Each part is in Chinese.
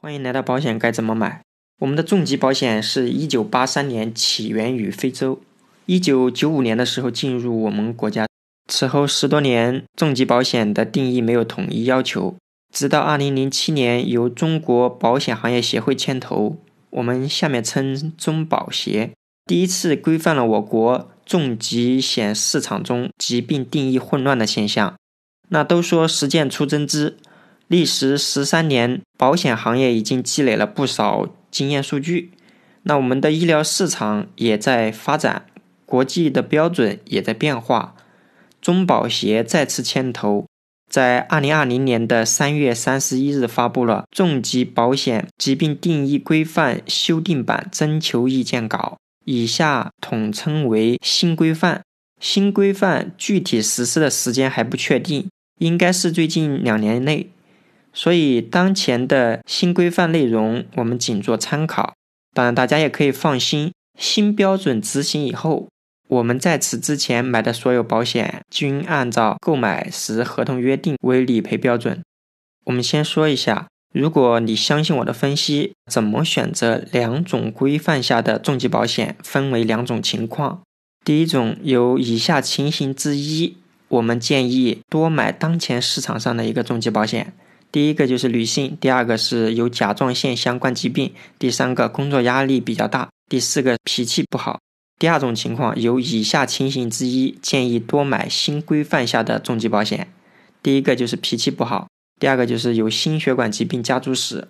欢迎来到保险该怎么买。我们的重疾保险是一九八三年起源于非洲，一九九五年的时候进入我们国家。此后十多年，重疾保险的定义没有统一要求，直到二零零七年由中国保险行业协会牵头，我们下面称中保协，第一次规范了我国重疾险市场中疾病定义混乱的现象。那都说实践出真知。历时十三年，保险行业已经积累了不少经验数据。那我们的医疗市场也在发展，国际的标准也在变化。中保协再次牵头，在二零二零年的三月三十一日发布了《重疾保险疾病定义规范修订版征求意见稿》，以下统称为新规范。新规范具体实施的时间还不确定，应该是最近两年内。所以，当前的新规范内容我们仅做参考。当然，大家也可以放心，新标准执行以后，我们在此之前买的所有保险均按照购买时合同约定为理赔标准。我们先说一下，如果你相信我的分析，怎么选择两种规范下的重疾保险？分为两种情况。第一种有以下情形之一，我们建议多买当前市场上的一个重疾保险。第一个就是女性，第二个是有甲状腺相关疾病，第三个工作压力比较大，第四个脾气不好。第二种情况有以下情形之一，建议多买新规范下的重疾保险。第一个就是脾气不好，第二个就是有心血管疾病家族史。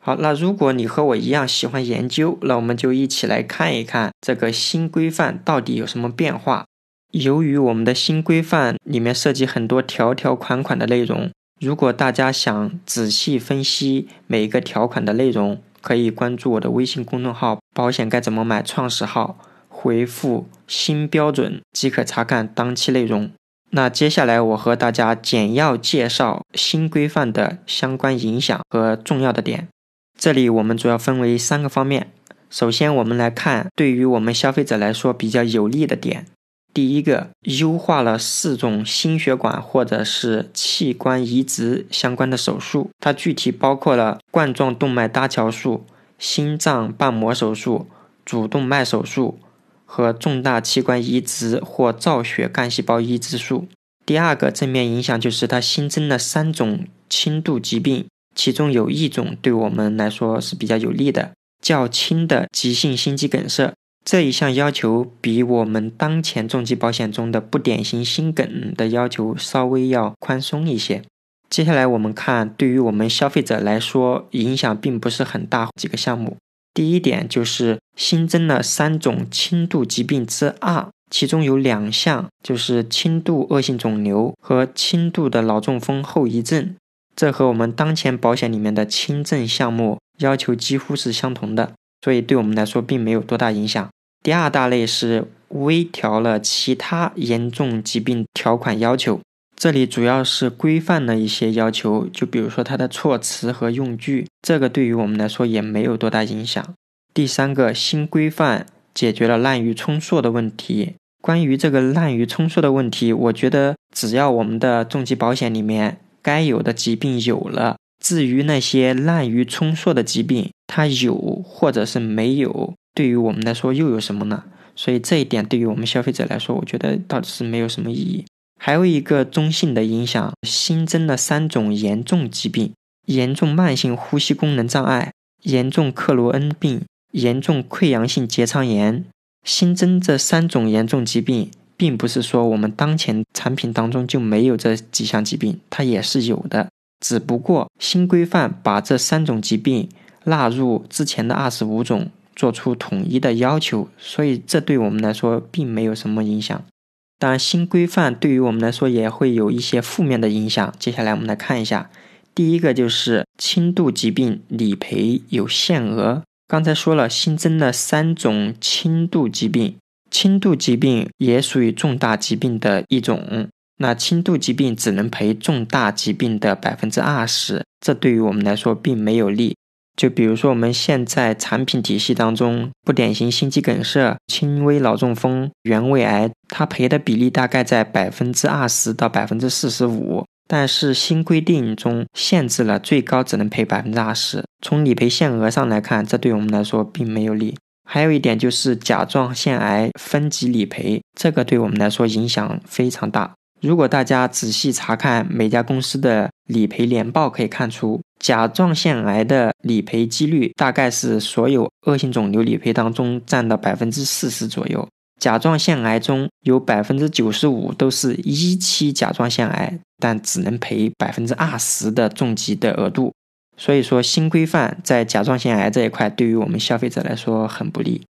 好，那如果你和我一样喜欢研究，那我们就一起来看一看这个新规范到底有什么变化。由于我们的新规范里面涉及很多条条款款的内容。如果大家想仔细分析每一个条款的内容，可以关注我的微信公众号“保险该怎么买”创始号，回复“新标准”即可查看当期内容。那接下来我和大家简要介绍新规范的相关影响和重要的点。这里我们主要分为三个方面。首先，我们来看对于我们消费者来说比较有利的点。第一个，优化了四种心血管或者是器官移植相关的手术，它具体包括了冠状动脉搭桥术、心脏瓣膜手术、主动脉手术和重大器官移植或造血干细胞移植术。第二个正面影响就是它新增了三种轻度疾病，其中有一种对我们来说是比较有利的，较轻的急性心肌梗塞。这一项要求比我们当前重疾保险中的不典型心梗的要求稍微要宽松一些。接下来我们看，对于我们消费者来说，影响并不是很大。几个项目，第一点就是新增了三种轻度疾病之二，其中有两项就是轻度恶性肿瘤和轻度的脑中风后遗症，这和我们当前保险里面的轻症项目要求几乎是相同的，所以对我们来说并没有多大影响。第二大类是微调了其他严重疾病条款要求，这里主要是规范了一些要求，就比如说它的措辞和用句，这个对于我们来说也没有多大影响。第三个新规范解决了滥竽充数的问题。关于这个滥竽充数的问题，我觉得只要我们的重疾保险里面该有的疾病有了，至于那些滥竽充数的疾病，它有或者是没有。对于我们来说又有什么呢？所以这一点对于我们消费者来说，我觉得倒是没有什么意义。还有一个中性的影响，新增了三种严重疾病：严重慢性呼吸功能障碍、严重克罗恩病、严重溃疡性结肠炎。新增这三种严重疾病，并不是说我们当前产品当中就没有这几项疾病，它也是有的。只不过新规范把这三种疾病纳入之前的二十五种。做出统一的要求，所以这对我们来说并没有什么影响。当然，新规范对于我们来说也会有一些负面的影响。接下来我们来看一下，第一个就是轻度疾病理赔有限额。刚才说了，新增了三种轻度疾病，轻度疾病也属于重大疾病的一种。那轻度疾病只能赔重大疾病的百分之二十，这对于我们来说并没有利。就比如说，我们现在产品体系当中，不典型心肌梗塞、轻微脑中风、原位癌，它赔的比例大概在百分之二十到百分之四十五。但是新规定中限制了最高只能赔百分之二十。从理赔限额上来看，这对我们来说并没有利。还有一点就是甲状腺癌分级理赔，这个对我们来说影响非常大。如果大家仔细查看每家公司的理赔年报，可以看出甲状腺癌的理赔几率大概是所有恶性肿瘤理赔当中占到百分之四十左右。甲状腺癌中有百分之九十五都是一期甲状腺癌，但只能赔百分之二十的重疾的额度。所以说，新规范在甲状腺癌这一块对于我们消费者来说很不利。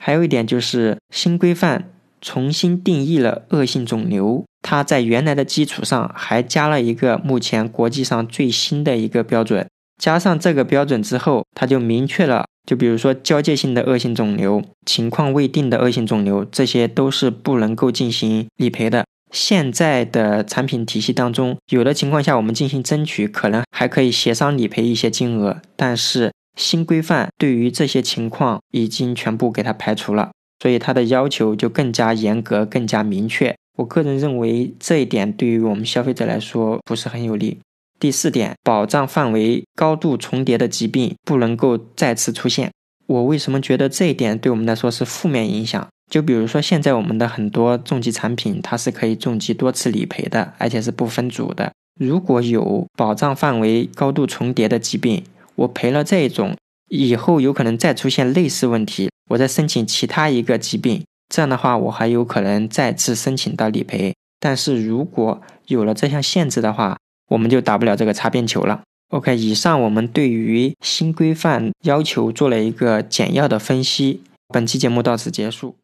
还有一点就是新规范。重新定义了恶性肿瘤，它在原来的基础上还加了一个目前国际上最新的一个标准。加上这个标准之后，它就明确了，就比如说交界性的恶性肿瘤、情况未定的恶性肿瘤，这些都是不能够进行理赔的。现在的产品体系当中，有的情况下我们进行争取，可能还可以协商理赔一些金额，但是新规范对于这些情况已经全部给它排除了。所以它的要求就更加严格、更加明确。我个人认为这一点对于我们消费者来说不是很有利。第四点，保障范围高度重叠的疾病不能够再次出现。我为什么觉得这一点对我们来说是负面影响？就比如说现在我们的很多重疾产品，它是可以重疾多次理赔的，而且是不分组的。如果有保障范围高度重叠的疾病，我赔了这一种，以后有可能再出现类似问题。我再申请其他一个疾病，这样的话我还有可能再次申请到理赔。但是如果有了这项限制的话，我们就打不了这个擦边球了。OK，以上我们对于新规范要求做了一个简要的分析。本期节目到此结束。